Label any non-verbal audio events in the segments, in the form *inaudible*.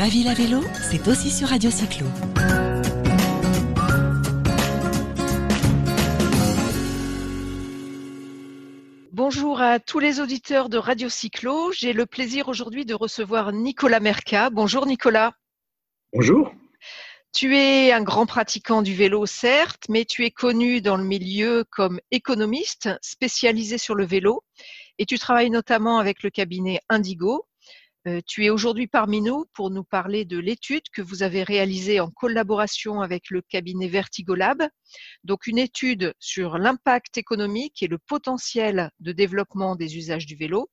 Ma ville à vélo, c'est aussi sur Radio Cyclo. Bonjour à tous les auditeurs de Radio Cyclo. J'ai le plaisir aujourd'hui de recevoir Nicolas Merca. Bonjour Nicolas. Bonjour. Tu es un grand pratiquant du vélo, certes, mais tu es connu dans le milieu comme économiste spécialisé sur le vélo et tu travailles notamment avec le cabinet Indigo. Euh, tu es aujourd'hui parmi nous pour nous parler de l'étude que vous avez réalisée en collaboration avec le cabinet Vertigolab. Donc une étude sur l'impact économique et le potentiel de développement des usages du vélo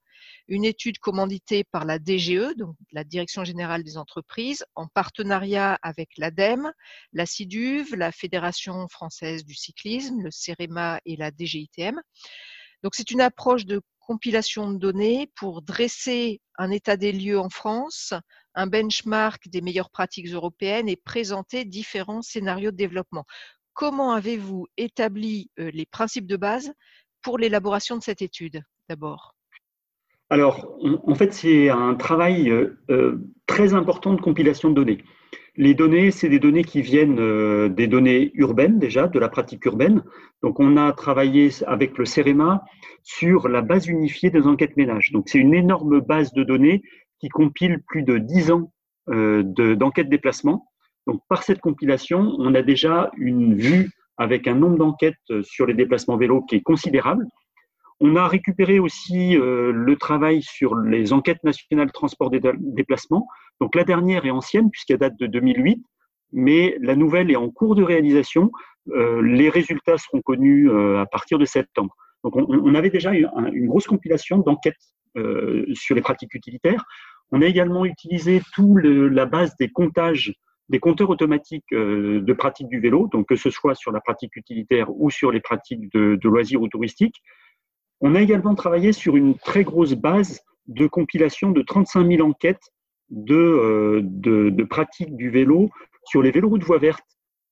une étude commanditée par la DGE, donc la Direction générale des entreprises, en partenariat avec l'ADEME, la CIDUV, la Fédération française du cyclisme, le CEREMA et la DGITM. Donc c'est une approche de compilation de données pour dresser un état des lieux en France, un benchmark des meilleures pratiques européennes et présenter différents scénarios de développement. Comment avez-vous établi euh, les principes de base pour l'élaboration de cette étude d'abord? Alors, en fait, c'est un travail euh, euh, très important de compilation de données. Les données, c'est des données qui viennent euh, des données urbaines déjà, de la pratique urbaine. Donc, on a travaillé avec le CEREMA sur la base unifiée des enquêtes ménages. Donc, c'est une énorme base de données qui compile plus de 10 ans d'enquêtes déplacement. Donc, par cette compilation, on a déjà une vue avec un nombre d'enquêtes sur les déplacements vélos qui est considérable. On a récupéré aussi euh, le travail sur les enquêtes nationales de transport des déplacements. Donc la dernière est ancienne puisqu'elle date de 2008, mais la nouvelle est en cours de réalisation. Euh, les résultats seront connus euh, à partir de septembre. Donc on, avait déjà une, une grosse compilation d'enquêtes sur les pratiques utilitaires. On a également utilisé toute la base des comptages des compteurs automatiques de pratiques du vélo, donc que ce soit sur la pratique utilitaire ou sur les pratiques de, de loisirs ou touristiques. On a également travaillé sur une très grosse base de compilation de 35 000 enquêtes euh, de, de, pratiques du vélo sur les véloroutes voies vertes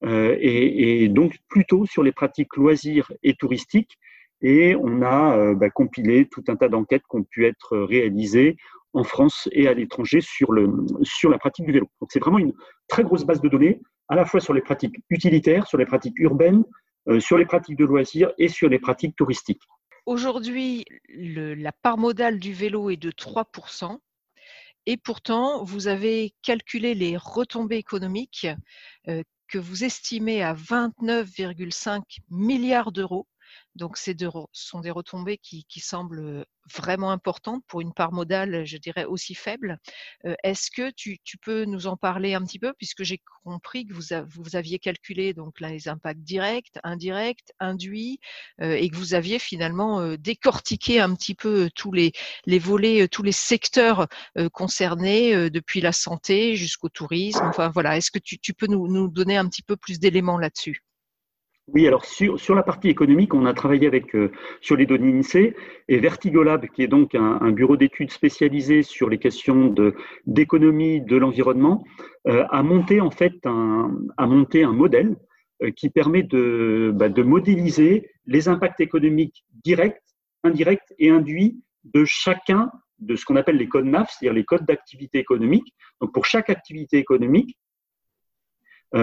euh, et, donc plutôt sur les pratiques loisirs et touristiques. Et on a euh, bah, compilé tout un tas d'enquêtes qui ont pu être réalisées en France et à l'étranger sur, sur la pratique du vélo. Donc c'est vraiment une très grosse base de données, à la fois sur les pratiques utilitaires, sur les pratiques urbaines, sur les pratiques de loisirs et sur les pratiques touristiques. Aujourd'hui, la part modale du vélo est de 3%. Et pourtant, vous avez calculé les retombées économiques euh, que vous estimez à 29,5 milliards d'euros donc, deux sont des retombées qui, semblent vraiment importantes pour une part modale, je dirais, aussi faible. Est-ce que tu, peux nous en parler un petit peu, puisque j'ai compris que vous, aviez calculé donc les impacts directs, indirects, induits, et que vous aviez finalement décortiqué un petit peu tous les, volets, tous les secteurs concernés, depuis la santé jusqu'au tourisme. Enfin voilà, est-ce que tu, peux nous donner un petit peu plus d'éléments là-dessus? Oui, alors sur, la partie économique, on a travaillé avec euh, sur les données INSEE et Vertigolab, qui est donc un, bureau d'études spécialisé sur les questions d'économie de, l'environnement, euh, a monté en fait un, a monté un modèle euh, qui permet de, bah, de modéliser les impacts économiques directs, indirects et induits de chacun de ce qu'on appelle les codes NAF, c'est-à-dire les codes d'activité économique. Donc pour chaque activité économique, on,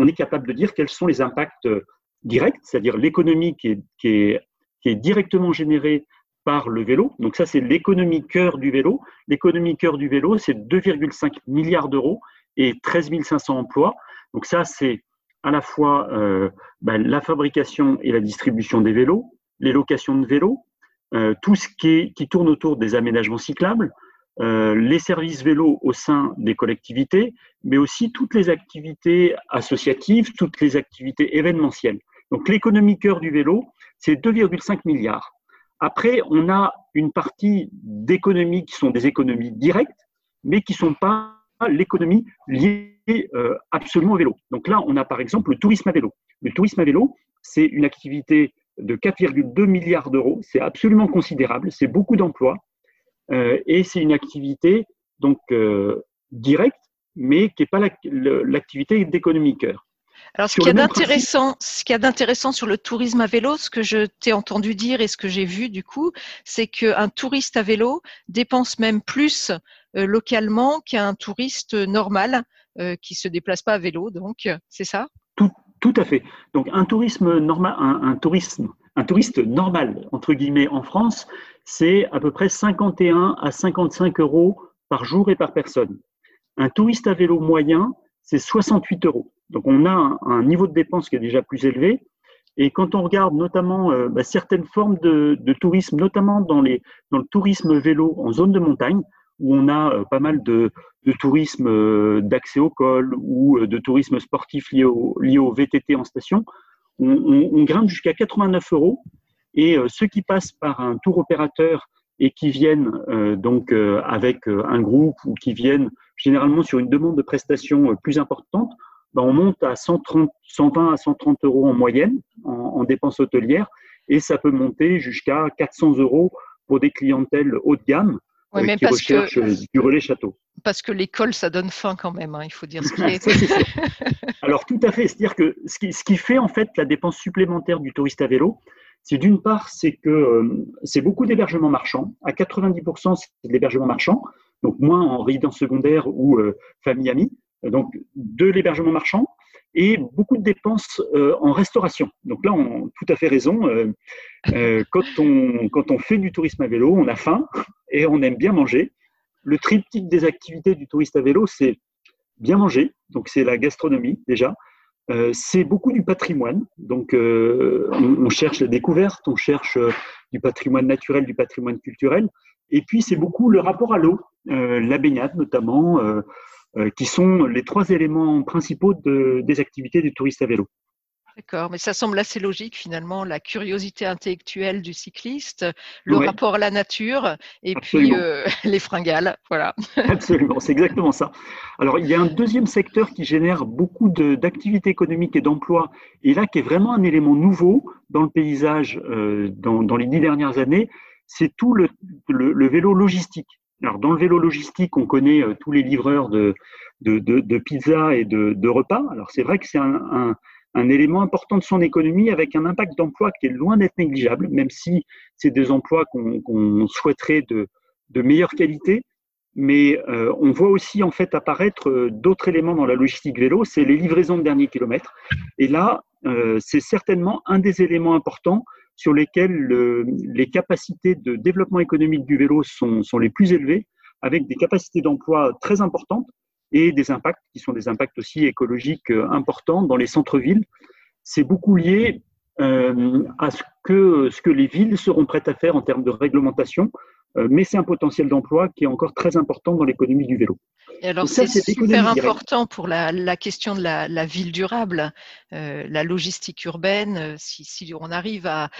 on, est capable de dire quels sont les impacts direct, c'est-à-dire l'économie qui est, directement générée par le vélo. Donc ça, c'est l'économie cœur du vélo. L'économie cœur du vélo, c'est 2,5 milliards d'euros et 13 500 emplois. Donc ça, c'est à la fois euh, ben, la fabrication et la distribution des vélos, les locations de vélos, euh, tout ce qui, tourne autour des aménagements cyclables, euh, les services vélos au sein des collectivités, mais aussi toutes les activités associatives, toutes les activités événementielles. Donc l'économie cœur du vélo, c'est 2,5 milliards. Après, on a une partie d'économies qui sont des économies directes, mais qui ne sont pas l'économie liée euh, absolument au vélo. Donc là, on a par exemple le tourisme à vélo. Le tourisme à vélo, c'est une activité de 4,2 milliards d'euros. C'est absolument considérable. C'est beaucoup d'emplois. Euh, et c'est une activité donc euh, directe, mais qui n'est pas l'activité d'économie cœur. Alors, ce qu'il y a d'intéressant, ce qu'il y a d'intéressant sur le tourisme à vélo, ce que je t'ai entendu dire et ce que j'ai vu du coup, c'est qu'un touriste à vélo dépense même plus localement qu'un touriste normal qui se déplace pas à vélo. Donc, c'est ça? Tout, tout, à fait. Donc, un tourisme normal, un, tourisme, un touriste normal entre guillemets en France, c'est à peu près 51 à 55 euros par jour et par personne. Un touriste à vélo moyen, c'est 68 euros. Donc on a un, niveau de dépense qui est déjà plus élevé. Et quand on regarde notamment euh, bah, certaines formes de, tourisme, notamment dans, le tourisme vélo en zone de montagne, où on a euh, pas mal de, tourisme euh, d'accès au col ou de tourisme sportif lié au, lié VTT en station, on, on, on grimpe jusqu'à 89 euros. Et ceux qui passent par un tour opérateur et qui viennent donc avec un groupe ou qui viennent généralement sur une demande de prestation plus importante, ben, on monte à 130, 120 à 130 euros en moyenne en, dépenses hôtelières et ça peut monter jusqu'à 400 euros pour des clientèles haut de gamme euh, qui recherchent euh, du relais château. Parce que l'école, ça donne faim quand même, hein, il faut dire ce qui est. *laughs* Alors tout à fait, c'est-à-dire que ce qui, ce qui, fait en fait la dépense supplémentaire du touriste à vélo, c'est d'une part, c'est que euh, c'est beaucoup d'hébergements marchands. À 90%, c'est de l'hébergement marchand, donc moins en résidence secondaire ou famille amie donc de l'hébergement marchand et beaucoup de dépenses euh, en restauration. Donc là, on tout à fait raison. Euh, euh, quand, on, fait du tourisme à vélo, on a faim et on aime bien manger. Le triptyque des activités du touriste à vélo, c'est bien manger, donc c'est la gastronomie déjà. c'est beaucoup du patrimoine, donc on, on, cherche la découverte, on cherche du patrimoine naturel, du patrimoine culturel, et puis c'est beaucoup le rapport à l'eau, la baignade notamment, euh, qui sont les trois éléments principaux de, des activités du touriste à vélo. D'accord, mais ça semble assez logique finalement, la curiosité intellectuelle du cycliste, le rapport à la nature et puis euh, *laughs* les fringales, voilà. *laughs* Absolument, c'est exactement ça. Alors il y a un deuxième secteur qui génère beaucoup d'activités économiques et d'emplois et là qui est vraiment un élément nouveau dans le paysage euh, dans, dans, les dix dernières années, c'est tout le, le, le vélo logistique. Alors, dans le vélo logistique, on connaît euh, tous les livreurs de, de, de, pizza et de, de, repas. Alors, c'est vrai que c'est un, un, élément important de son économie avec un impact d'emploi qui est loin d'être négligeable, même si c'est des emplois qu'on souhaiterait de, de meilleure qualité. Mais euh, on voit aussi en fait apparaître euh, d'autres éléments dans la logistique vélo, c'est les livraisons de dernier kilomètre. Et là, c'est certainement un des éléments importants sur lesquels les capacités de développement économique du vélo sont, sont les plus élevées, avec des capacités d'emploi très importantes et des impacts qui sont des impacts aussi écologiques euh, importants dans les centres-villes. C'est beaucoup lié euh, à ce que, ce que les villes seront prêtes à faire en termes de réglementation, mais c'est un potentiel d'emploi qui est encore très important dans l'économie du vélo. Et alors c'est super important pour la, la, question de la, la ville durable, euh, la logistique urbaine. Euh, si, si on arrive à,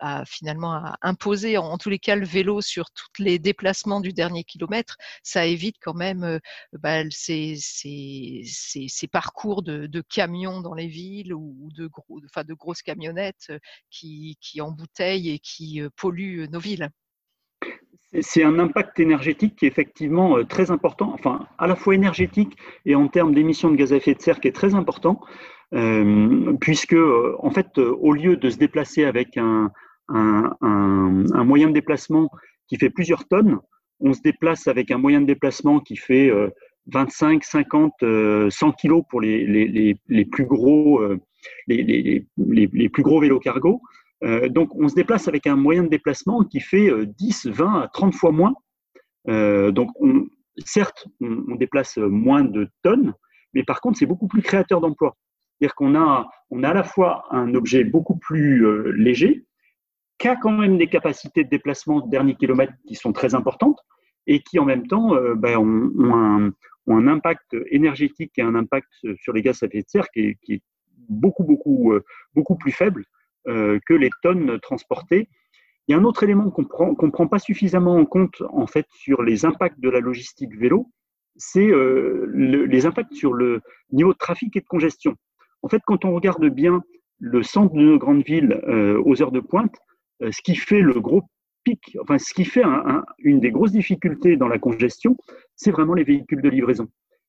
à, finalement à imposer en, tous les cas le vélo sur tous les déplacements du dernier kilomètre, ça évite quand même euh, bah, ces, ces, ces, ces, parcours de, de, camions dans les villes ou de, gros, enfin, de grosses camionnettes qui, qui embouteillent et qui polluent nos villes. C'est un impact énergétique qui est effectivement euh, très important, enfin à la fois énergétique et en termes d'émissions de gaz à effet de serre qui est très important, euh, puisque euh, en fait au lieu de se déplacer avec un, moyen de déplacement qui fait plusieurs tonnes, on se déplace avec un moyen de déplacement qui fait 25, 50, 100 kilos pour les, plus gros les, plus gros vélos cargo. Euh, donc, on se déplace avec un moyen de déplacement qui fait 10, euh, 20 à 30 fois moins. Euh, donc, on, certes, on, déplace moins de tonnes, mais par contre, c'est beaucoup plus créateur d'emplois. C'est-à-dire qu'on a, on a à la fois un objet beaucoup plus léger, qui a quand même des capacités de déplacement de dernier kilomètre qui sont très importantes, et qui en même temps ben, ont, un, impact énergétique et un impact sur les gaz à effet de serre qui est, beaucoup, beaucoup, beaucoup plus faible que les tonnes transportées. Il y a un autre élément qu'on prend, qu'on prend pas suffisamment en compte en fait sur les impacts de la logistique vélo, c'est euh, les impacts sur le niveau de trafic et de congestion. En fait, quand on regarde bien le centre de nos grandes villes euh, aux heures de pointe, ce qui fait le gros pic, enfin ce qui fait une des grosses difficultés dans la congestion, c'est vraiment les véhicules de livraison.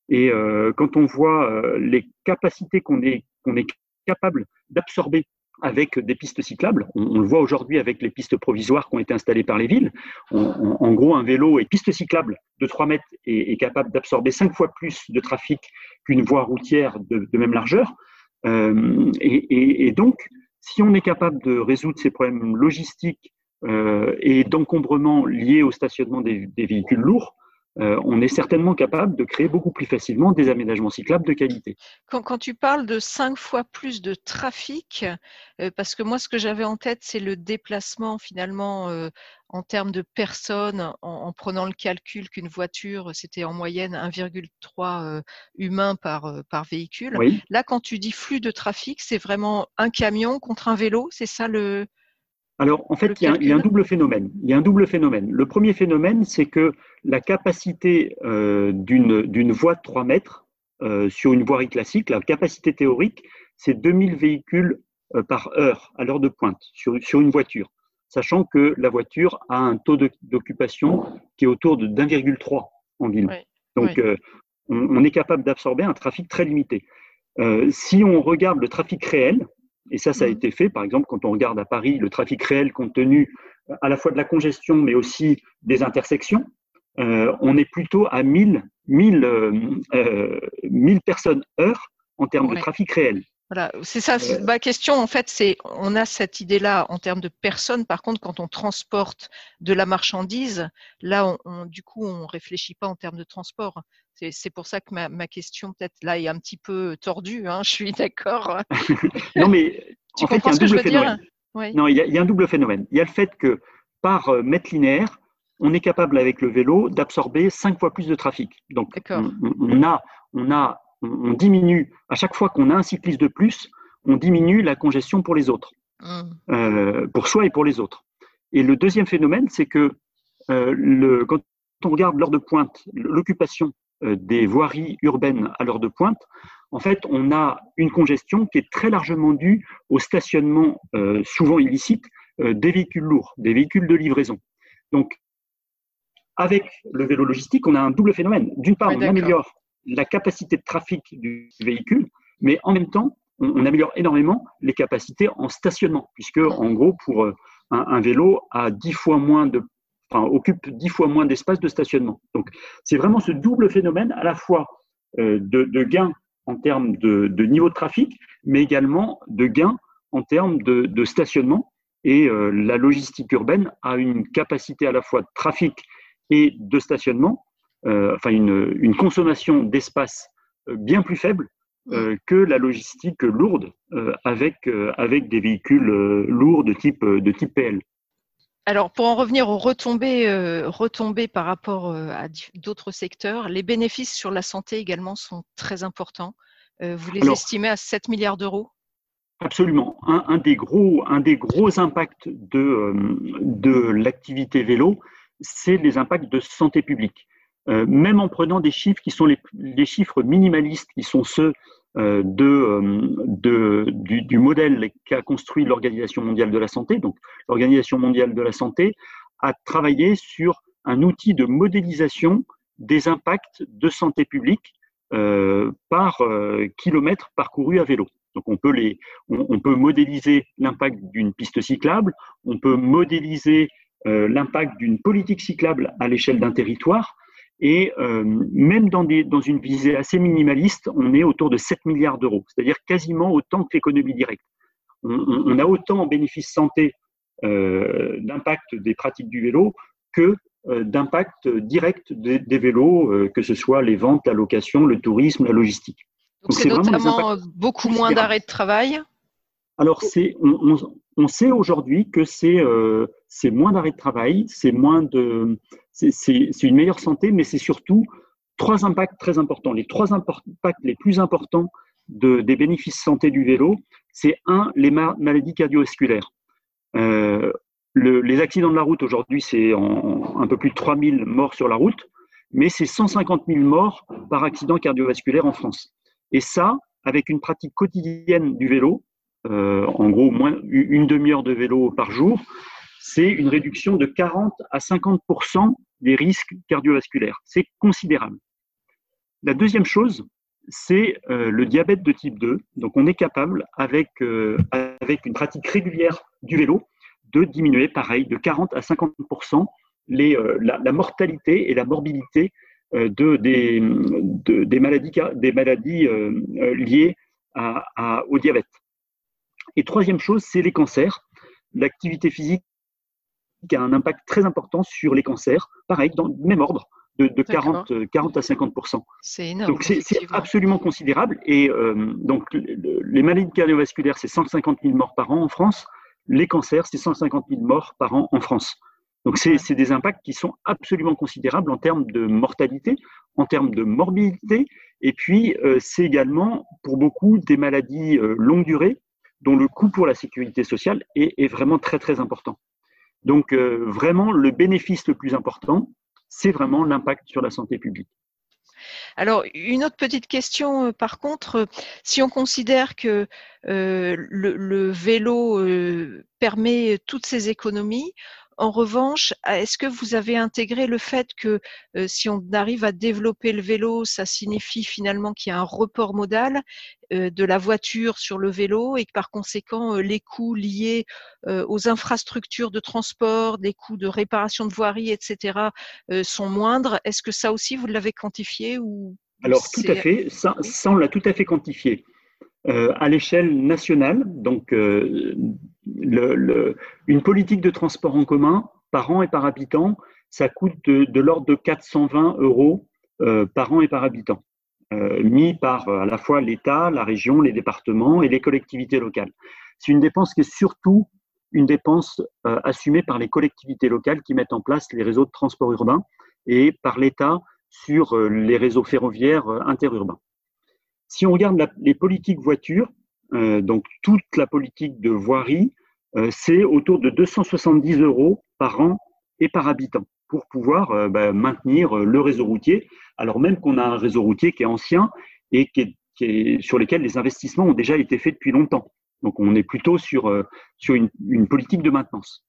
Et quand on voit les capacités qu'on est, qu'on est capable d'absorber avec des pistes cyclables. On, le voit aujourd'hui avec les pistes provisoires qui ont été installées par les villes. en gros, un vélo et piste cyclable de 3 mètres est, capable d'absorber 5 fois plus de trafic qu'une voie routière de, même largeur. Euh, et, donc, si on est capable de résoudre ces problèmes logistiques euh, et d'encombrement liés au stationnement des véhicules lourds, euh, on est certainement capable de créer beaucoup plus facilement des aménagements cyclables de qualité. Quand, tu parles de cinq fois plus de trafic, euh, parce que moi ce que j'avais en tête c'est le déplacement finalement euh, en termes de personnes, en, prenant le calcul qu'une voiture c'était en moyenne 1,3 humains par, par véhicule. Là quand tu dis flux de trafic, c'est vraiment un camion contre un vélo, c'est ça le, alors, en fait, il y, a, un double phénomène. Il y a un double phénomène. Le premier phénomène, c'est que la capacité euh, d'une voie de 3 mètres euh, sur une voirie classique, la capacité théorique, c'est 2000 véhicules euh, par heure à l'heure de pointe sur, une voiture, sachant que la voiture a un taux d'occupation qui est autour de 1,3 en ville. Donc, on, est capable d'absorber un trafic très limité. si on regarde le trafic réel, et ça, ça a mmh. été fait, par exemple, quand on regarde à Paris le trafic réel compte tenu euh, à la fois de la congestion, mais aussi des intersections. Euh, on est plutôt à 1000, 1000, euh, personnes heure en termes de trafic réel. Voilà, c'est ça. Ma question, en fait, c'est on a cette idée-là en termes de personnes. Par contre, quand on transporte de la marchandise, là, on, du coup, on réfléchit pas en termes de transport. C'est pour ça que ma, question, peut-être là, est un petit peu tordue. Hein, *laughs* je suis d'accord. non, mais en fait, il y a un double phénomène. Non, il y, a, un double phénomène. Il y a le fait que par euh, mètre linéaire, on est capable avec le vélo d'absorber cinq fois plus de trafic. Donc, on, a, on a on, diminue, à chaque fois qu'on a un cycliste de plus, on diminue la congestion pour les autres, mmh. euh, pour soi et pour les autres. Et le deuxième phénomène, c'est que euh, le, quand on regarde l'heure de pointe, l'occupation euh, des voiries urbaines à l'heure de pointe, en fait, on a une congestion qui est très largement due au stationnement souvent illicite des véhicules lourds, des véhicules de livraison. Donc, avec le vélo logistique, on a un double phénomène. D'une part, on améliore la capacité de trafic du véhicule, mais en même temps, on, améliore énormément les capacités en stationnement, puisque en gros, pour euh, un, vélo a dix fois moins de, enfin, occupe dix fois moins d'espace de stationnement. Donc, c'est vraiment ce double phénomène à la fois euh, de, de gain en termes de, niveau de trafic, mais également de gain en termes de, stationnement. Et euh, la logistique urbaine a une capacité à la fois de trafic et de stationnement enfin une, consommation d'espace euh, bien plus faible euh, que la logistique lourde avec, avec des véhicules lourds de type, de type PL. Alors, pour en revenir aux retombées, retombées par rapport à d'autres secteurs, les bénéfices sur la santé également sont très importants. vous les estimez à 7 milliards d'euros? Absolument. Un, des gros, un des gros impacts de, de l'activité vélo, c'est les impacts de santé publique. Euh, même en prenant des chiffres qui sont les, chiffres minimalistes, qui sont ceux euh, euh, du, modèle qu'a construit l'Organisation mondiale de la santé. Donc, l'Organisation mondiale de la santé a travaillé sur un outil de modélisation des impacts de santé publique par kilomètre parcouru à vélo. Donc on peut, on peut modéliser l'impact d'une piste cyclable, on peut modéliser l'impact d'une politique cyclable à l'échelle d'un territoire, et euh, même dans, des, dans une visée assez minimaliste, on est autour de 7 milliards d'euros, c'est-à-dire quasiment autant que l'économie directe. On, a autant en bénéfice santé euh, d'impact des pratiques du vélo que euh, d'impact direct des, des vélos, que ce soit les ventes, la location, le tourisme, la logistique. Donc c'est notamment beaucoup moins d'arrêts de travail? Alors, c'est, on, on, sait aujourd'hui que c'est, euh, moins d'arrêt de travail, c'est moins de, c'est une meilleure santé, mais c'est surtout trois impacts très importants. Les trois impacts les plus importants de, des bénéfices santé du vélo, c'est un, les maladies cardiovasculaires. Euh, les accidents de la route aujourd'hui, c'est un peu plus de 3000 morts sur la route, mais c'est 150 000 morts par accident cardiovasculaire en France. Et ça, avec une pratique quotidienne du vélo, euh, en gros moins une demi-heure de vélo par jour, c'est une réduction de 40 à 50 des risques cardiovasculaires. C'est considérable. La deuxième chose, c'est euh, le diabète de type 2. Donc on est capable, avec, euh, avec une pratique régulière du vélo, de diminuer, pareil, de 40 à 50 les, la, mortalité et la morbidité de, des, des maladies, des maladies liées au diabète. Et troisième chose, c'est les cancers. L'activité physique a un impact très important sur les cancers, pareil, dans le même ordre, de, 40, 40, à 50% C'est énorme. Donc c'est absolument considérable. Et euh, donc les maladies cardiovasculaires, c'est 150 000 morts par an en France. Les cancers, c'est 150 000 morts par an en France. Donc c'est des impacts qui sont absolument considérables en termes de mortalité, en termes de morbidité, et puis euh, c'est également pour beaucoup des maladies euh, longue durée dont le coût pour la sécurité sociale est, est vraiment très très important. Donc euh, vraiment, le bénéfice le plus important, c'est vraiment l'impact sur la santé publique. Alors, une autre petite question, euh, par contre, euh, si on considère que le, vélo permet toutes ces économies, en revanche, est-ce que vous avez intégré le fait que euh, si on arrive à développer le vélo, ça signifie finalement qu'il y a un report modal euh, de la voiture sur le vélo et que par conséquent, euh, les coûts liés aux infrastructures de transport, des coûts de réparation de voirie, etc., sont moindres? Est-ce que ça aussi, vous l'avez quantifié ou Alors, tout à fait. Ça, ça on l'a tout à fait quantifié. À l'échelle nationale. Donc, euh, une politique de transport en commun par an et par habitant, ça coûte de, l'ordre de 420 euros euh, par an et par habitant, mis par à la fois l'État, la région, les départements et les collectivités locales. C'est une dépense qui est surtout une dépense assumée par les collectivités locales qui mettent en place les réseaux de transport urbain et par l'État sur les réseaux ferroviaires interurbains. Si on regarde les politiques voitures, euh, donc toute la politique de voirie, euh, c'est autour de 270 euros par an et par habitant pour pouvoir euh, bah, maintenir le réseau routier, alors même qu'on a un réseau routier qui est ancien et qui est, sur lequel les investissements ont déjà été faits depuis longtemps. Donc on est plutôt sur, sur une, une politique de maintenance.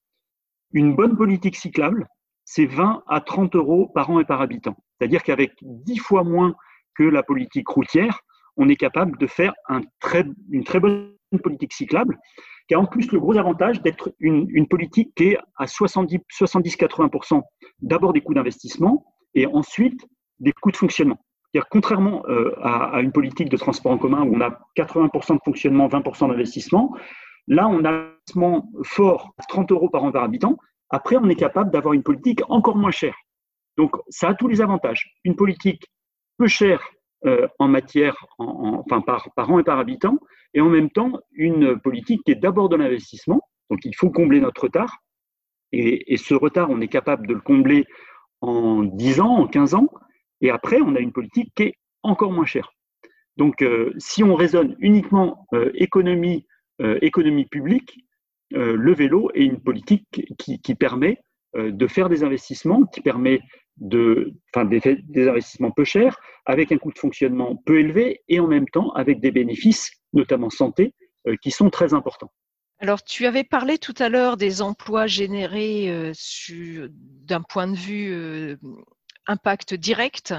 Une bonne politique cyclable, c'est 20 à 30 euros par an et par habitant. C'est-à-dire qu'avec 10 fois moins que la politique routière, on est capable de faire une très bonne politique cyclable, qui a en plus le gros avantage d'être une, politique qui est à 70-80% d'abord des coûts d'investissement et ensuite des coûts de fonctionnement. Contrairement euh, à, une politique de transport en commun où on a 80% de fonctionnement, 20% d'investissement, là on a un investissement fort, 30 euros par an par habitant. Après, on est capable d'avoir une politique encore moins chère. Donc, ça a tous les avantages. Une politique peu chère euh, en matière, enfin par, par an et par habitant, et en même temps une politique qui est d'abord de l'investissement. Donc il faut combler notre retard, et, ce retard, on est capable de le combler en 10 ans, en 15 ans, et après, on a une politique qui est encore moins chère. Donc euh, si on raisonne uniquement euh, économie, économie publique, le vélo est une politique qui, qui permet de faire des investissements, qui permet de, enfin, des, investissements peu chers, avec un coût de fonctionnement peu élevé et en même temps avec des bénéfices, notamment santé, euh, qui sont très importants. Alors, tu avais parlé tout à l'heure des emplois générés euh, d'un point de vue euh, impact direct.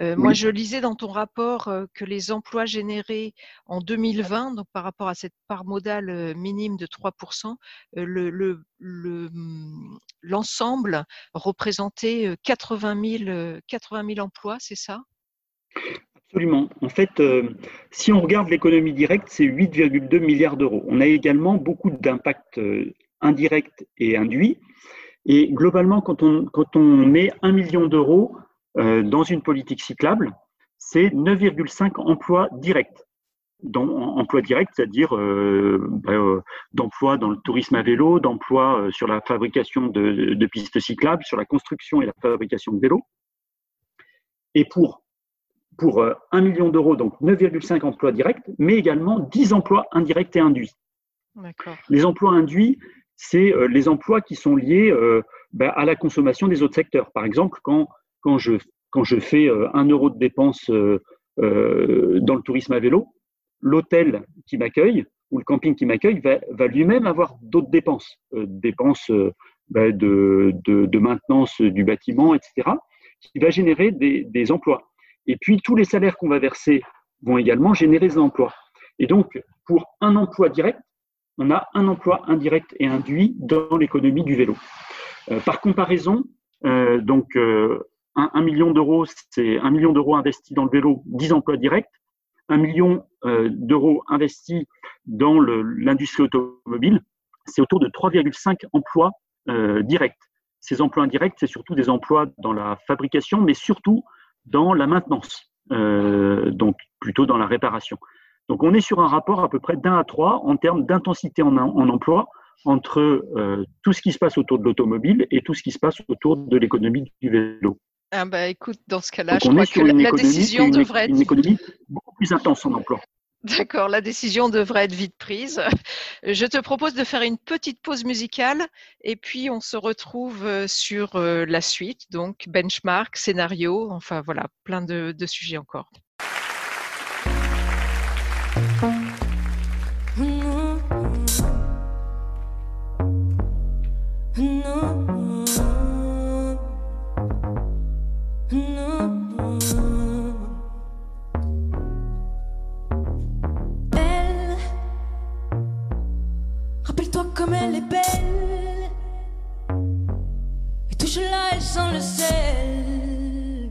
Euh, moi, je lisais dans ton rapport euh, que les emplois générés en 2020, donc par rapport à cette part modale euh, minime de 3%, le, mmh, l'ensemble représentait 80 000, 80 000 emplois, c'est ça? Absolument. En fait, si on regarde l'économie directe, c'est 8,2 milliards d'euros. On a également beaucoup d'impacts indirects et induits. Et globalement, quand on, quand on met un million d'euros euh, dans une politique cyclable, c'est 9,5 emplois directs. Dans, emplois directs, c'est-à-dire euh, bah, euh, d'emplois dans le tourisme à vélo, d'emplois euh, sur la fabrication de, de, pistes cyclables, sur la construction et la fabrication de vélos. Et pour, pour euh, 1 million d'euros, donc 9,5 emplois directs, mais également 10 emplois indirects et induits. Les emplois induits, c'est euh, les emplois qui sont liés euh, ben, à la consommation des autres secteurs. Par exemple, quand, quand, je, quand je fais euh, un euro de dépenses dans le tourisme à vélo, l'hôtel qui m'accueille ou le camping qui m'accueille va, va lui-même avoir d'autres dépenses, dépenses ben, de, de, de, maintenance du bâtiment, etc., qui va générer des, des emplois. Et puis, tous les salaires qu'on va verser vont également générer des emplois. Et donc, pour un emploi direct, on a un emploi indirect et induit dans l'économie du vélo. Euh, par comparaison, donc, un, million d'euros, c'est un million d'euros investis dans le vélo, 10 emplois directs. Un million d'euros investis dans l'industrie automobile, c'est autour de 3,5 emplois directs. Ces emplois indirects, c'est surtout des emplois dans la fabrication, mais surtout dans la maintenance, donc plutôt dans la réparation. Donc on est sur un rapport à peu près d'un à trois en termes d'intensité en, emploi entre euh, tout ce qui se passe autour de l'automobile et tout ce qui se passe autour de l'économie du vélo. Ah bah écoute, dans ce cas-là, je crois que la, décision devrait être une économie beaucoup plus intense en emploi. *laughs* D'accord, la décision devrait être vite prise. Je te propose de faire une petite pause musicale et puis on se retrouve euh, sur euh, la suite, donc benchmark, scénario, enfin voilà, plein de sujets encore. Comme elle est belle Et touche-la, elle sent le sel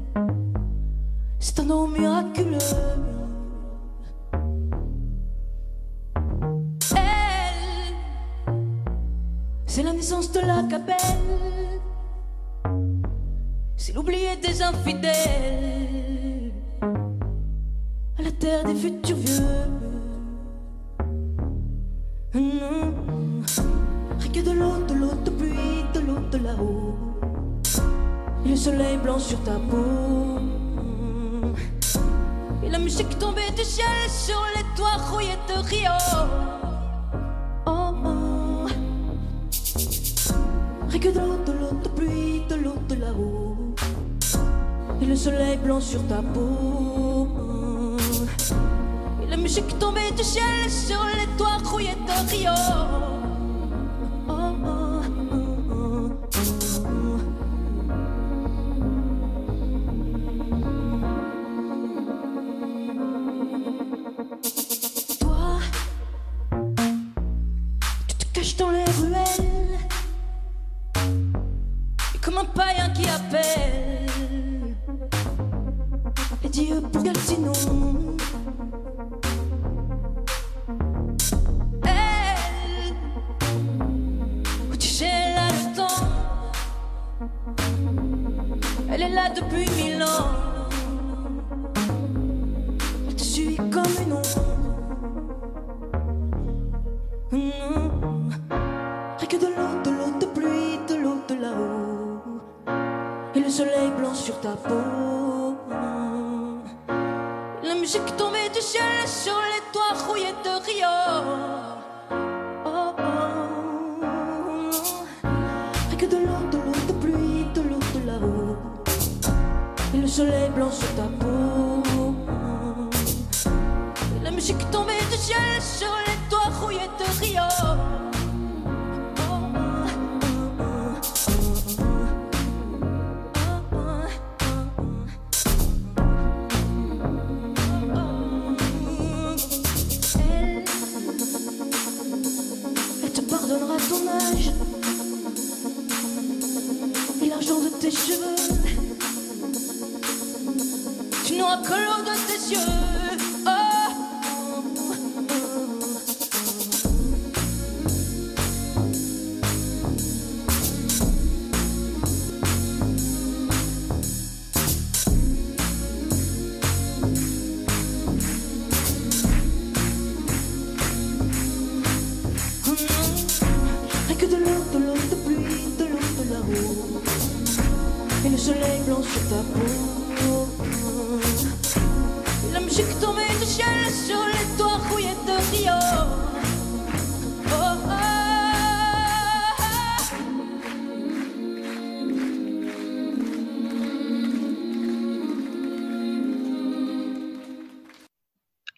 C'est un nom miraculeux C'est la naissance de la capelle. C'est l'oublié des infidèles. À la terre des futurs vieux. Rien que de l'eau, de l'eau de pluie, de l'eau de là-haut. Et le soleil blanc sur ta peau. Et la musique tombée du ciel sur les toits rouillés de Rio. que de l'eau, de l'eau de pluie, de l'eau de là-haut. Et le soleil blanc sur ta peau. Et la musique tombée du ciel sur les toits rouillés de Rio. Toi, tu te caches dans les ruelles comme un païen qui appelle Et Dieu pour Galtino. Elle, là depuis mille ans. Elle te suit comme une ombre. Rien que de l'eau, de l'eau de pluie, de l'eau de là-haut et le soleil blanc sur ta peau. La musique peau. la musique tombée du ciel Je nous raccorde de tes yeux.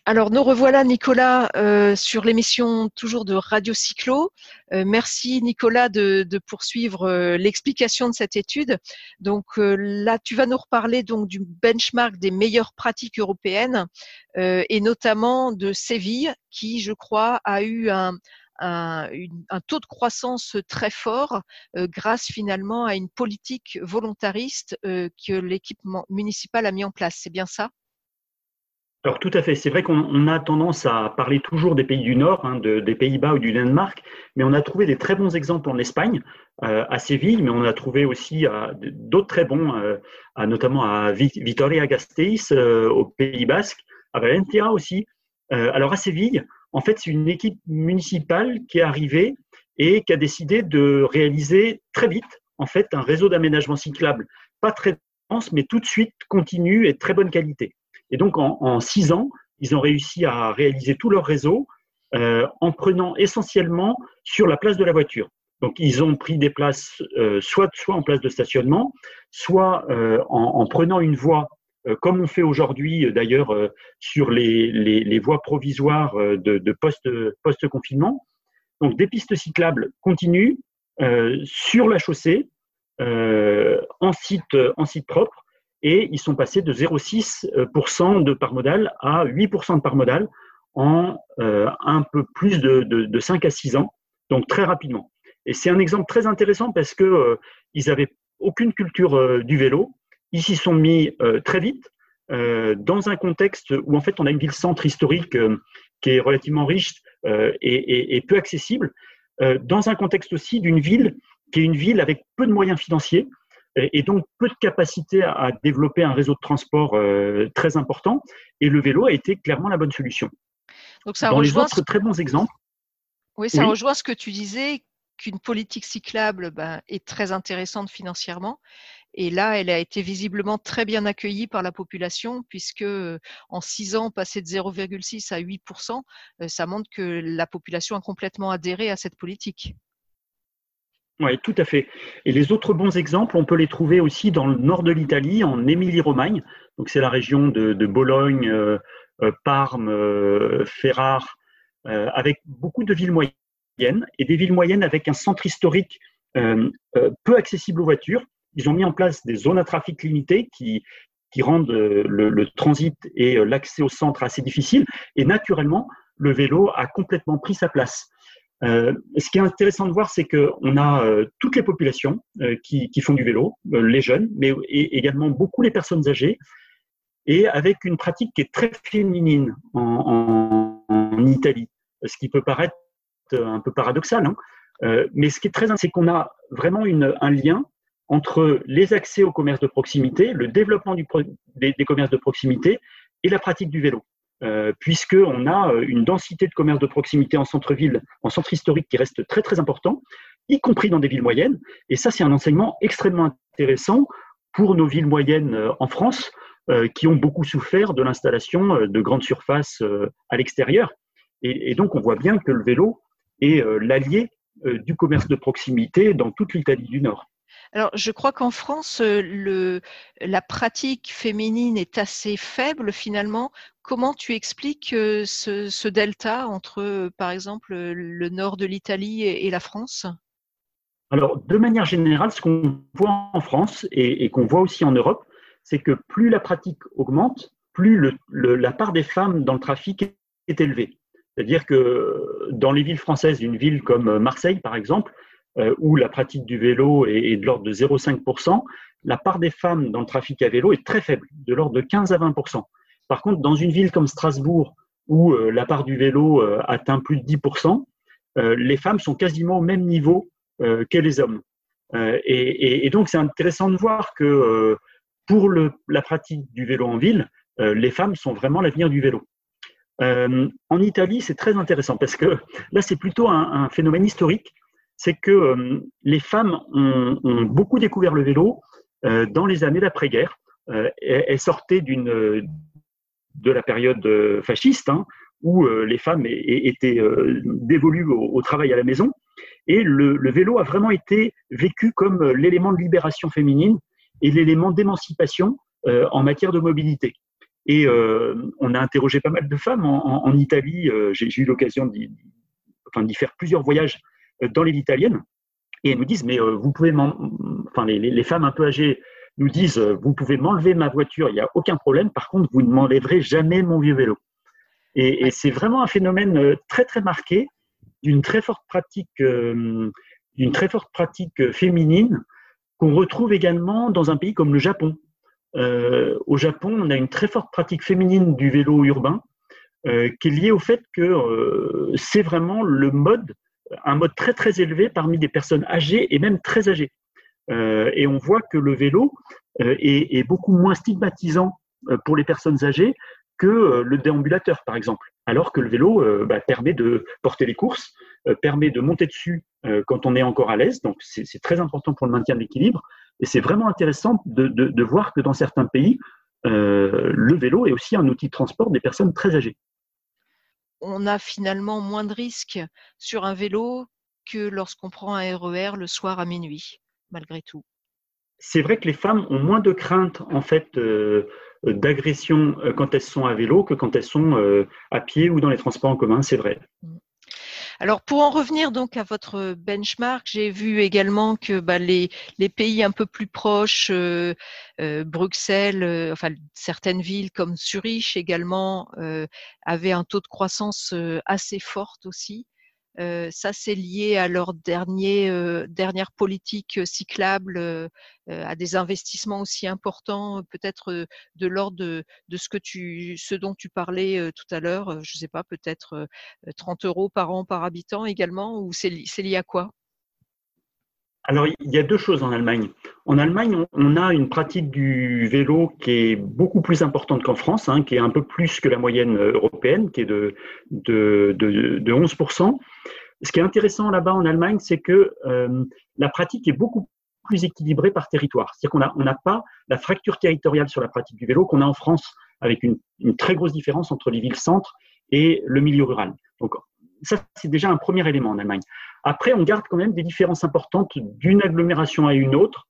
Alors nous revoilà Nicolas euh, sur l'émission toujours de Radio Cyclo. Euh, merci Nicolas de, poursuivre euh, l'explication de cette étude. Donc là tu vas nous reparler donc du benchmark des meilleures pratiques européennes et notamment de Séville qui je crois a eu un, un, taux de croissance très fort grâce finalement à une politique volontariste que l'équipe municipale a mis en place. C'est bien ça? Alors tout à fait, c'est vrai qu'on on a tendance à parler toujours des pays du Nord, hein, de- des Pays-Bas ou du Danemark, mais on a trouvé des très bons exemples en Espagne, euh, à Séville, mais on a trouvé aussi euh, d'autres très bons, euh, notamment à Vi- Vitoria-Gasteiz, au Pays Basque, à Valencia aussi. Alors à Séville, en fait, c'est une équipe municipale qui est arrivée et qui a décidé de réaliser très vite, en fait, un réseau d'aménagement cyclable, pas très dense, mais tout de suite continu et de très bonne qualité. Et donc, en, en six ans, ils ont réussi à réaliser tout leur réseau euh, en prenant essentiellement sur la place de la voiture. Donc, ils ont pris des places euh, soit, soit en place de stationnement, soit euh, en, en prenant une voie, euh, comme on fait aujourd'hui euh, d'ailleurs euh, sur les, les, les voies provisoires de, de post- post-confinement. Donc, des pistes cyclables continues sur la chaussée, en, site, en site propre, et ils sont passés de 0,6% de par modal à 8% de par modal en euh, un peu plus de, de, de, 5 à 6 ans, donc très rapidement. Et c'est un exemple très intéressant parce que euh, ils avaient aucune culture euh, du vélo, ils s'y sont mis très vite dans un contexte où en fait on a une ville-centre historique qui est relativement riche et, peu accessible, dans un contexte aussi d'une ville qui est une ville avec peu de moyens financiers et donc peu de capacité à, développer un réseau de transport euh, très important. Et le vélo a été clairement la bonne solution. Donc ça Dans les rejoint autres ce- très bons exemples, Oui, ça Oui. rejoint ce que tu disais, qu'une politique cyclable ben, est très intéressante financièrement. Et là, elle a été visiblement très bien accueillie par la population, puisque euh, en six ans, passer de 0,6 à 8 euh, ça montre que la population a complètement adhéré à cette politique. Oui, tout à fait. Et les autres bons exemples, on peut les trouver aussi dans le nord de l'Italie, en Émilie-Romagne. Donc c'est la région de, Bologne, euh, euh, Parme, euh, Ferrare, avec beaucoup de villes moyennes et des villes moyennes avec un centre historique peu accessible aux voitures. Ils ont mis en place des zones à trafic limité qui, rendent le, transit et l'accès au centre assez difficile. Et naturellement, le vélo a complètement pris sa place. Euh, ce qui est intéressant de voir, c'est qu'on a euh, toutes les populations euh, qui, font du vélo, euh, les jeunes, mais également beaucoup les personnes âgées, et avec une pratique qui est très féminine en, Italie, ce qui peut paraître un peu paradoxal. Hein. Mais ce qui est très c'est qu'on a vraiment un lien entre les accès au commerce de proximité, le développement des commerces de proximité et la pratique du vélo euh, puisqu'on a une densité de commerce de proximité en centre-ville, en centre historique qui reste très très important, y compris dans des villes moyennes. Et ça, c'est un enseignement extrêmement intéressant pour nos villes moyennes euh, en France, euh, qui ont beaucoup souffert de l'installation euh, de grandes surfaces euh, à l'extérieur. Et, donc, on voit bien que le vélo est euh, l'allié euh, du commerce de proximité dans toute l'Italie du Nord. Alors, je crois qu'en France, euh, la pratique féminine est assez faible finalement. Comment tu expliques euh, ce, delta entre, euh, par exemple, le nord de l'Italie et, la France? Alors, de manière générale, ce qu'on voit en France et, qu'on voit aussi en Europe, c'est que plus la pratique augmente, plus la part des femmes dans le trafic est élevée. C'est-à-dire que dans les villes françaises, une ville comme Marseille, par exemple, euh, où la pratique du vélo est, de l'ordre de 0,5%, la part des femmes dans le trafic à vélo est très faible, de l'ordre de 15 à 20%. Par contre, dans une ville comme Strasbourg, où euh, la part du vélo euh, atteint plus de 10%, les femmes sont quasiment au même niveau que les hommes. Et, donc, c'est intéressant de voir que pour la pratique du vélo en ville, les femmes sont vraiment l'avenir du vélo. En Italie, c'est très intéressant parce que là, c'est plutôt un, phénomène historique. C'est que euh, les femmes ont, beaucoup découvert le vélo euh, dans les années d'après-guerre. elles sortaient de la période fasciste, hein, où les femmes étaient dévolues au, travail à la maison. Et le, vélo a vraiment été vécu comme l'élément de libération féminine et l'élément d'émancipation en matière de mobilité. Et euh, on a interrogé pas mal de femmes en, Italie. Euh, J'ai eu l'occasion d'y faire plusieurs voyages dans les villes italiennes. Et elles nous disent, mais euh, vous pouvez enfin, les, les, femmes un peu âgées nous disent, vous pouvez m'enlever ma voiture, il n'y a aucun problème. Par contre, vous ne m'enlèverez jamais mon vieux vélo. Et, et c'est vraiment un phénomène très, très marqué d'une très forte pratique, euh, d'une très forte pratique féminine qu'on retrouve également dans un pays comme le Japon. Euh, au Japon, on a une très forte pratique féminine du vélo urbain euh, qui est liée au fait que euh, c'est vraiment le mode, un mode très très élevé parmi des personnes âgées et même très âgées. Euh, et on voit que le vélo euh, est, beaucoup moins stigmatisant euh, pour les personnes âgées que le déambulateur, par exemple. Alors que le vélo bah, permet de porter les courses, permet de monter dessus quand on est encore à l'aise. Donc c'est très important pour le maintien de l'équilibre. Et c'est vraiment intéressant de, voir que dans certains pays, le vélo est aussi un outil de transport des personnes très âgées. On a finalement moins de risques sur un vélo que lorsqu'on prend un RER e le soir à minuit malgré tout. C'est vrai que les femmes ont moins de crainte en fait euh, d'agression euh, quand elles sont à vélo que quand elles sont euh, à pied ou dans les transports en commun, c'est vrai. Mm. Alors pour en revenir donc à votre benchmark, j'ai vu également que bah, les, pays un peu plus proches, euh, euh, Bruxelles, euh, enfin certaines villes comme Zurich également, avaient un taux de croissance assez fort aussi. Ça, c'est lié à leur dernier, euh, dernière politique cyclable, euh, à des investissements aussi importants, peut-être de l'ordre de, de, ce que tu, ce dont tu parlais tout à l'heure. je ne sais pas, peut-être 30 euros par an par habitant également, ou c'est lié à quoi? Alors, il y a deux choses en Allemagne. En Allemagne, on a une pratique du vélo qui est beaucoup plus importante qu'en France, hein, qui est un peu plus que la moyenne européenne, qui est de, de, de, de 11%. Ce qui est intéressant là-bas en Allemagne, c'est que euh, la pratique est beaucoup plus équilibrée par territoire. C'est-à-dire qu'on n'a pas la fracture territoriale sur la pratique du vélo qu'on a en France, avec une, très grosse différence entre les villes-centres et le milieu rural. Ça, c'est déjà un premier élément en Allemagne. Après, on garde quand même des différences importantes d'une agglomération à une autre,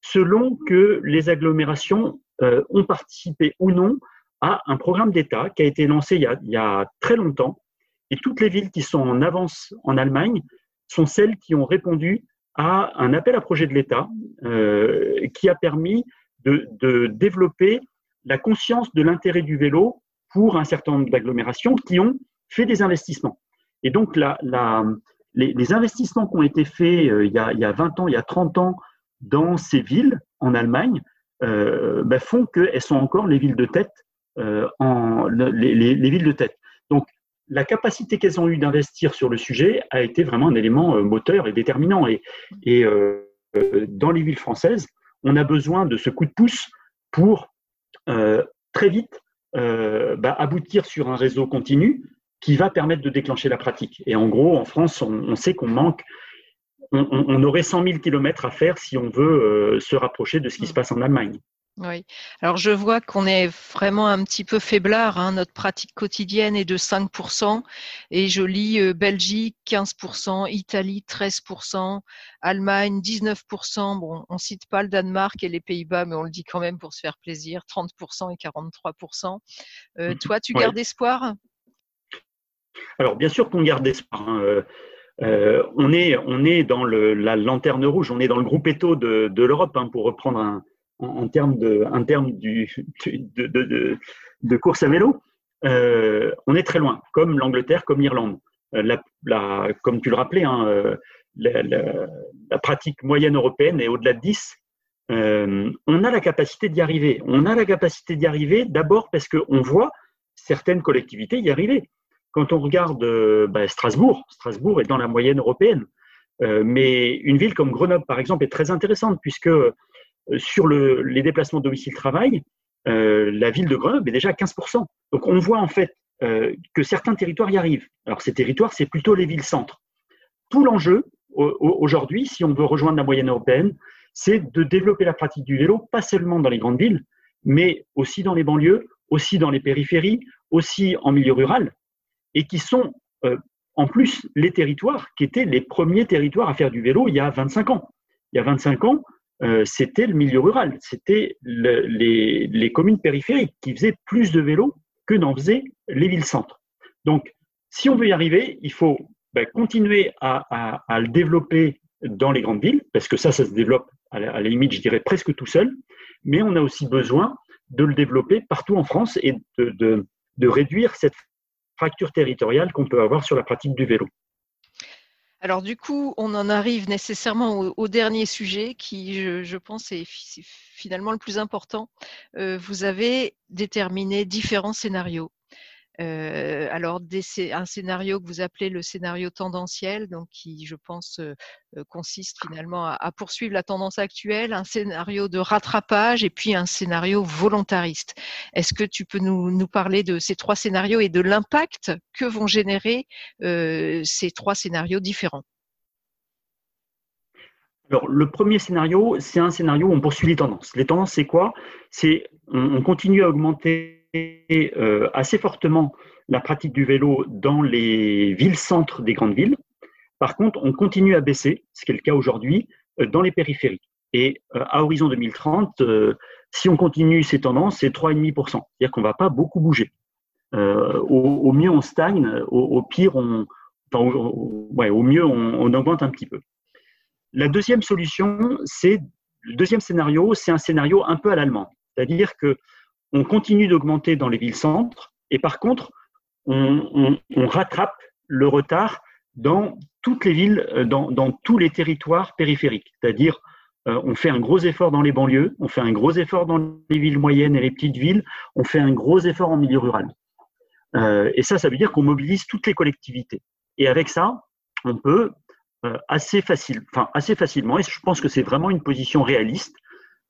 selon que les agglomérations euh, ont participé ou non à un programme d'État qui a été lancé il y a, très longtemps. Et toutes les villes qui sont en avance en Allemagne sont celles qui ont répondu à un appel à projet de l'État euh, qui a permis de, développer la conscience de l'intérêt du vélo pour un certain nombre d'agglomérations qui ont fait des investissements. Et donc, les, investissements qui ont été faits euh, il, y a, il, y a, 20 ans, il y a 30 ans dans ces villes en Allemagne euh, ben font qu'elles sont encore les villes de tête. Euh, en, les, les, les, villes de tête. Donc, la capacité qu'elles ont eue d'investir sur le sujet a été vraiment un élément moteur et déterminant. Et, dans les villes françaises, on a besoin de ce coup de pouce pour très vite bah, aboutir sur un réseau continu qui va permettre de déclencher la pratique. Et en gros, en France, on, on sait qu'on manque, on, on, aurait 100 000 kilomètres à faire si on veut euh, se rapprocher de ce qui se passe en Allemagne. Oui, alors je vois qu'on est vraiment un petit peu faiblard. Hein. Notre pratique quotidienne est de 5%, et je lis euh, Belgique 15%, Italie 13%, Allemagne 19%. Bon, on cite pas le Danemark et les Pays-Bas, mais on le dit quand même pour se faire plaisir, 30% et 43%. Euh, toi, tu gardes espoir? Alors, bien sûr qu'on garde espoir. Hein. Euh, euh, on, est, dans la lanterne rouge, on est dans le groupe éto de, l'Europe, hein, pour reprendre un, terme de, course à vélo. Euh, on est très loin, comme l'Angleterre, comme l'Irlande. La, la, comme tu le rappelais, hein, la, pratique moyenne européenne est au-delà de 10. Euh, on a la capacité d'y arriver. On a la capacité d'y arriver d'abord parce qu'on voit certaines collectivités y arriver. Quand on regarde bah, Strasbourg, Strasbourg est dans la moyenne européenne. Euh, mais une ville comme Grenoble, par exemple, est très intéressante puisque euh, sur le, les déplacements domicile-travail, euh, la ville de Grenoble est déjà à 15%. Donc on voit en fait euh, que certains territoires y arrivent. Alors ces territoires, c'est plutôt les villes-centres. Tout l'enjeu aujourd'hui, si on veut rejoindre la moyenne européenne, c'est de développer la pratique du vélo, pas seulement dans les grandes villes, mais aussi dans les banlieues, aussi dans les périphéries, aussi en milieu rural, et qui sont euh, en plus les territoires qui étaient les premiers territoires à faire du vélo il y a 25 ans. Il y a 25 ans, euh, c'était le milieu rural, c'était le, les, les, communes périphériques qui faisaient plus de vélo que n'en faisaient les villes-centres. Donc, si on veut y arriver, il faut ben, continuer à, à, à, le développer dans les grandes villes, parce que ça, ça se développe à la, à la limite, je dirais, presque tout seul, mais on a aussi besoin de le développer partout en France et de, de, de réduire cette fracture territoriale qu'on peut avoir sur la pratique du vélo. Alors du coup, on en arrive nécessairement au, dernier sujet qui, je, pense, est, finalement le plus important. Euh, vous avez déterminé différents scénarios. Euh, alors, un scénario que vous appelez le scénario tendanciel, donc qui, je pense, consiste finalement à, poursuivre la tendance actuelle, un scénario de rattrapage et puis un scénario volontariste. Est-ce que tu peux nous, parler de ces trois scénarios et de l'impact que vont générer ces trois scénarios différents? Alors, le premier scénario, c'est un scénario où on poursuit les tendances. Les tendances, c'est quoi? C'est on, on continue à augmenter assez fortement la pratique du vélo dans les villes-centres des grandes villes. Par contre, on continue à baisser, ce qui est le cas aujourd'hui, euh, dans les périphéries. Et euh, à horizon 2030, euh, si on continue ces tendances, c'est 3,5%. C'est-à-dire qu'on ne va pas beaucoup bouger. Euh, au, mieux, on stagne, au, pire, on, au mieux, on, on augmente un petit peu. La deuxième solution, c'est le deuxième scénario, c'est un scénario un peu à l'allemand, c'est-à-dire que on continue d'augmenter dans les villes-centres et par contre, on, rattrape le retard dans toutes les villes, dans, dans tous les territoires périphériques, c'est-à-dire euh, on fait un gros effort dans les banlieues, on fait un gros effort dans les villes moyennes et les petites villes, on fait un gros effort en milieu rural. Euh, et ça, ça veut dire qu'on mobilise toutes les collectivités. Et avec ça, on peut euh, assez, facile, enfin, assez facilement, et je pense que c'est vraiment une position réaliste, euh,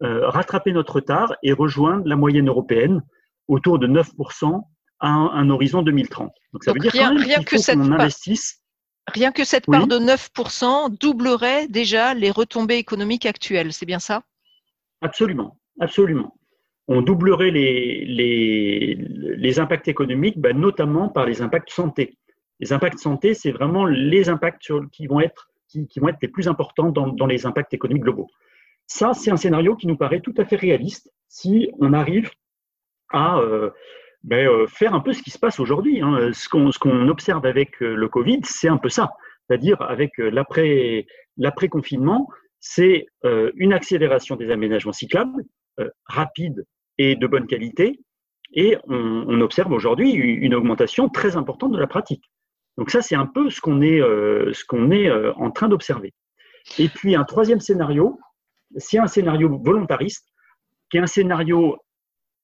rattraper notre retard et rejoindre la moyenne européenne autour de 9% à un, un, horizon 2030. Donc ça Donc veut dire rien, rien que cette investisse. Rien que cette part de 9% doublerait déjà les retombées économiques actuelles, c'est bien ça? Absolument, absolument. On doublerait les, les, les impacts économiques, ben, notamment par les impacts santé. Les impacts santé, c'est vraiment les impacts sur, qui, vont être, qui, qui, vont être les plus importants dans, dans les impacts économiques globaux. Ça, c'est un scénario qui nous paraît tout à fait réaliste si on arrive à euh, ben, euh, faire un peu ce qui se passe aujourd'hui. Hein. Ce qu'on qu observe avec euh, le Covid, c'est un peu ça. C'est-à-dire avec l'après-confinement, c'est une accélération des aménagements cyclables, rapides et de bonne qualité, et on, on observe aujourd'hui une augmentation très importante de la pratique. Donc ça, c'est un peu ce qu'on est, ce qu'on est en train d'observer. Et puis un troisième scénario, c'est un scénario volontariste, qui est un scénario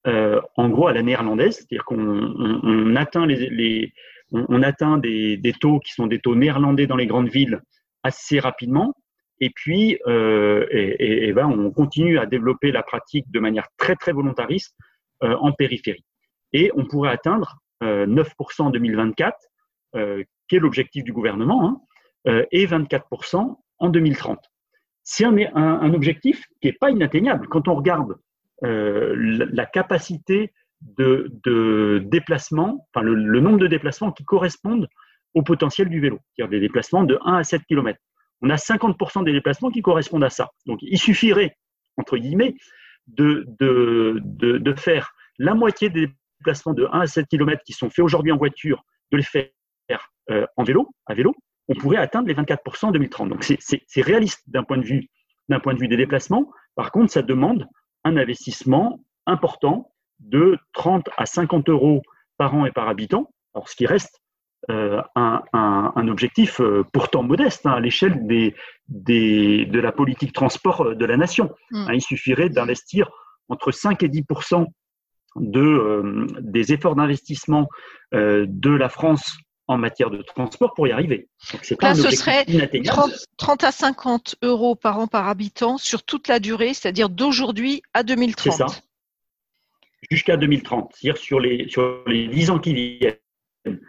euh, en gros à la néerlandaise, c'est-à-dire qu'on on, on atteint, les, on, atteint des, taux qui sont des taux néerlandais dans les grandes villes assez rapidement, et puis euh, et, et, ben, on continue à développer la pratique de manière très très volontariste euh, en périphérie. Et on pourrait atteindre 9% en 2024 euh, qui est l'objectif du gouvernement, hein, euh, et 24% en 2030. C'est un, un, un, objectif qui n'est pas inatteignable. Quand on regarde euh, la, capacité de, déplacement, le, nombre de déplacements qui correspondent au potentiel du vélo, c'est-à-dire des déplacements de 1 à 7 km. On a 50% des déplacements qui correspondent à ça. Donc il suffirait, entre guillemets, de faire la moitié des déplacements de 1 à 7 km qui sont faits aujourd'hui en voiture, de les faire euh, en vélo, à vélo, on pourrait atteindre les 24% en 2030. Donc c'est réaliste d'un point de vue d'un point de vue des déplacements. Par contre, ça demande un investissement important de 30 à 50 euros par an et par habitant. Alors, ce qui reste euh, un, un, un, objectif euh, pourtant modeste hein, à l'échelle des, des, de la politique transport de la nation. Mmh. Hein, il suffirait d'investir entre 5 et 10 de, euh, des efforts d'investissement euh, de la France en matière de transport pour y arriver. Donc, Là, ce serait 30, 30, à 50 euros par an par habitant sur toute la durée, c'est-à-dire d'aujourd'hui à 2030. C'est ça. Jusqu'à 2030, c'est-à-dire sur les, sur les 10 ans qui viennent.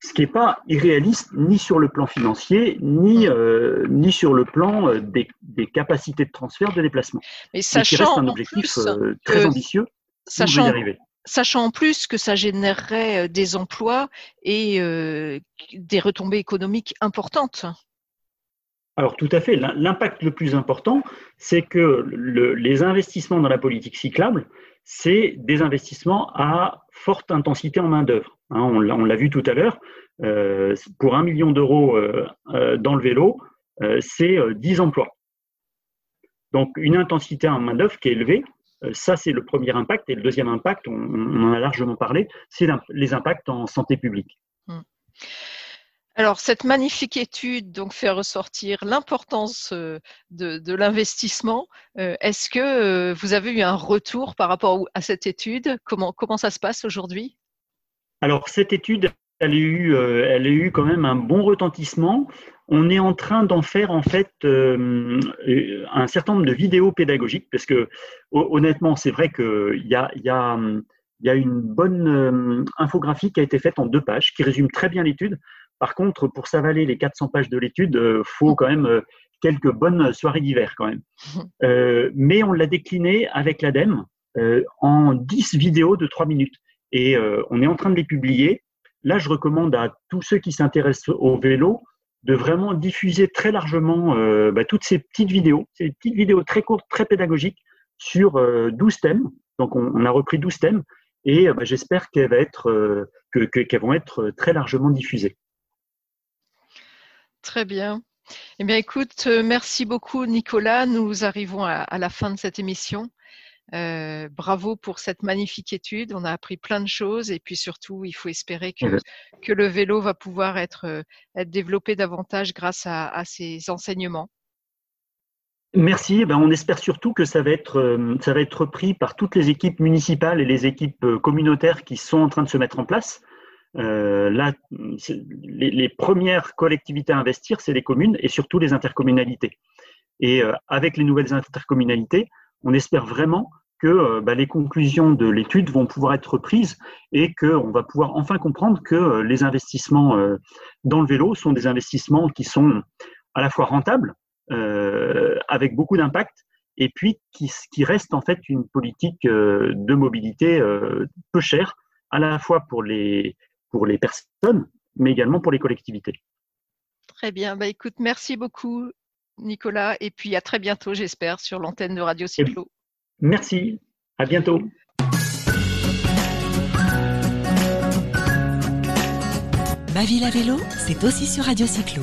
Ce qui n'est pas irréaliste ni sur le plan financier, ni, euh, ni sur le plan euh, des, des, capacités de transfert de déplacement. Mais sachant Mais reste un objectif euh, très ambitieux sachant, sachant en plus que ça générerait des emplois et euh, des retombées économiques importantes. Alors tout à fait. L'impact le plus important, c'est que le, les investissements dans la politique cyclable, c'est des investissements à forte intensité en main-d'œuvre. Hein, on l'a vu tout à l'heure. Euh, pour un million d'euros euh, dans le vélo, c'est 10 emplois. Donc une intensité en main-d'œuvre qui est élevée, ça, c'est le premier impact. Et le deuxième impact, on, on en a largement parlé, c'est les impacts en santé publique. Hum. Alors, cette magnifique étude donc fait ressortir l'importance euh, de, de l'investissement. Euh, Est-ce que euh, vous avez eu un retour par rapport à cette étude? Comment, comment ça se passe aujourd'hui? Alors, cette étude, elle a, eu, euh, elle a eu quand même un bon retentissement. On est en train d'en faire en fait euh, un certain nombre de vidéos pédagogiques parce que ho- honnêtement, c'est vrai qu'il y a, y, a, y a une bonne euh, infographie qui a été faite en deux pages qui résume très bien l'étude. Par contre, pour s'avaler les 400 pages de l'étude, il faut quand même euh, quelques bonnes soirées d'hiver quand même. Euh, mais on l'a décliné avec l'ADEME euh, en 10 vidéos de 3 minutes. Et euh, on est en train de les publier. Là, je recommande à tous ceux qui s'intéressent au vélo de vraiment diffuser très largement euh, bah, toutes ces petites vidéos, ces petites vidéos très courtes, très pédagogiques sur euh, 12 thèmes. Donc, on, a repris 12 thèmes et euh, bah, j'espère qu'elles va être, euh, vont très largement diffusées. Très bien. Eh bien, écoute, merci beaucoup, Nicolas. Nous arrivons à la fin de cette émission. Euh, bravo pour cette magnifique étude. On a appris plein de choses et puis surtout, il faut espérer que, Ouais. que le vélo va pouvoir être, être développé davantage grâce à, à ces enseignements. Merci. Eh Ben, on espère surtout que ça va, être, ça va être repris par toutes les équipes municipales et les équipes communautaires qui sont en train de se mettre en place. Euh, là, c'est- les, les premières collectivités à investir, c'est les communes et surtout les intercommunalités. Et euh, avec les nouvelles intercommunalités, on espère vraiment que euh, bah, les conclusions de l'étude vont pouvoir être reprises et qu'on va pouvoir enfin comprendre que euh, les investissements euh, dans le vélo sont des investissements qui sont à la fois rentables, avec beaucoup d'impact, et puis qui, qui reste en fait une politique de mobilité peu chère, à la fois pour les, pour les personnes, mais également pour les collectivités. Très bien. Bah, écoute, merci beaucoup, Nicolas. Et puis à très bientôt, j'espère, sur l'antenne de Radio Cyclo. Merci, à bientôt. Ma ville à vélo, c'est aussi sur Radio Cyclo.